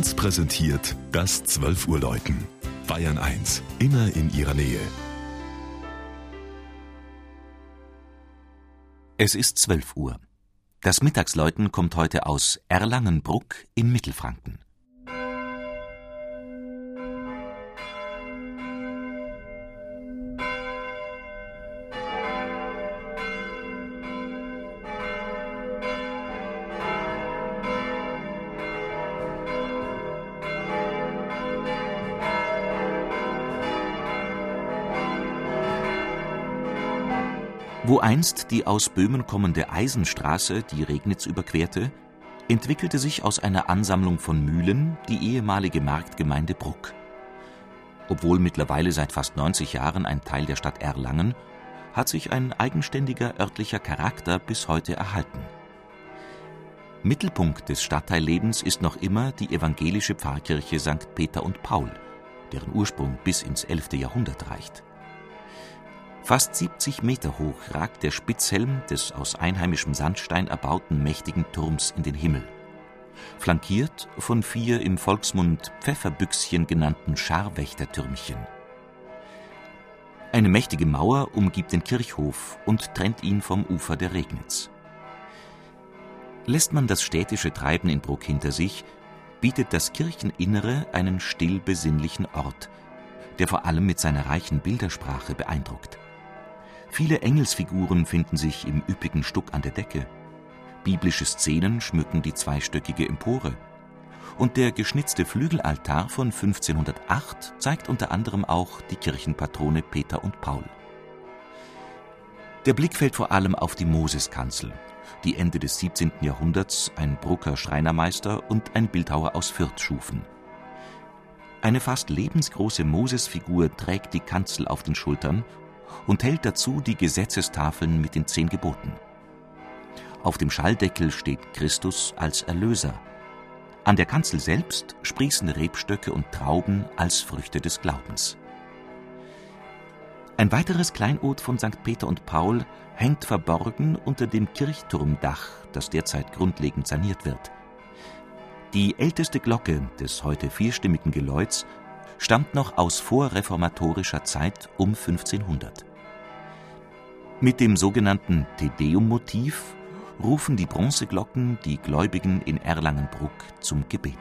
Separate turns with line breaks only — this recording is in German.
1 präsentiert das 12 Uhr Läuten. Bayern 1, immer in ihrer Nähe.
Es ist 12 Uhr. Das Mittagsläuten kommt heute aus Erlangenbruck in Mittelfranken. Wo einst die aus Böhmen kommende Eisenstraße die Regnitz überquerte, entwickelte sich aus einer Ansammlung von Mühlen die ehemalige Marktgemeinde Bruck. Obwohl mittlerweile seit fast 90 Jahren ein Teil der Stadt Erlangen, hat sich ein eigenständiger örtlicher Charakter bis heute erhalten. Mittelpunkt des Stadtteillebens ist noch immer die evangelische Pfarrkirche St. Peter und Paul, deren Ursprung bis ins 11. Jahrhundert reicht. Fast 70 Meter hoch ragt der Spitzhelm des aus einheimischem Sandstein erbauten mächtigen Turms in den Himmel, flankiert von vier im Volksmund Pfefferbüchschen genannten Scharwächtertürmchen. Eine mächtige Mauer umgibt den Kirchhof und trennt ihn vom Ufer der Regnitz. Lässt man das städtische Treiben in Bruck hinter sich, bietet das Kircheninnere einen still besinnlichen Ort, der vor allem mit seiner reichen Bildersprache beeindruckt. Viele Engelsfiguren finden sich im üppigen Stuck an der Decke. Biblische Szenen schmücken die zweistöckige Empore. Und der geschnitzte Flügelaltar von 1508 zeigt unter anderem auch die Kirchenpatrone Peter und Paul. Der Blick fällt vor allem auf die Moseskanzel, die Ende des 17. Jahrhunderts ein Brucker Schreinermeister und ein Bildhauer aus Fürth schufen. Eine fast lebensgroße Mosesfigur trägt die Kanzel auf den Schultern und hält dazu die Gesetzestafeln mit den zehn Geboten. Auf dem Schalldeckel steht Christus als Erlöser. An der Kanzel selbst sprießen Rebstöcke und Trauben als Früchte des Glaubens. Ein weiteres Kleinod von St. Peter und Paul hängt verborgen unter dem Kirchturmdach, das derzeit grundlegend saniert wird. Die älteste Glocke des heute vierstimmigen Geläuts stammt noch aus vorreformatorischer Zeit um 1500. Mit dem sogenannten Tedeum-Motiv rufen die Bronzeglocken die Gläubigen in Erlangenbruck zum Gebet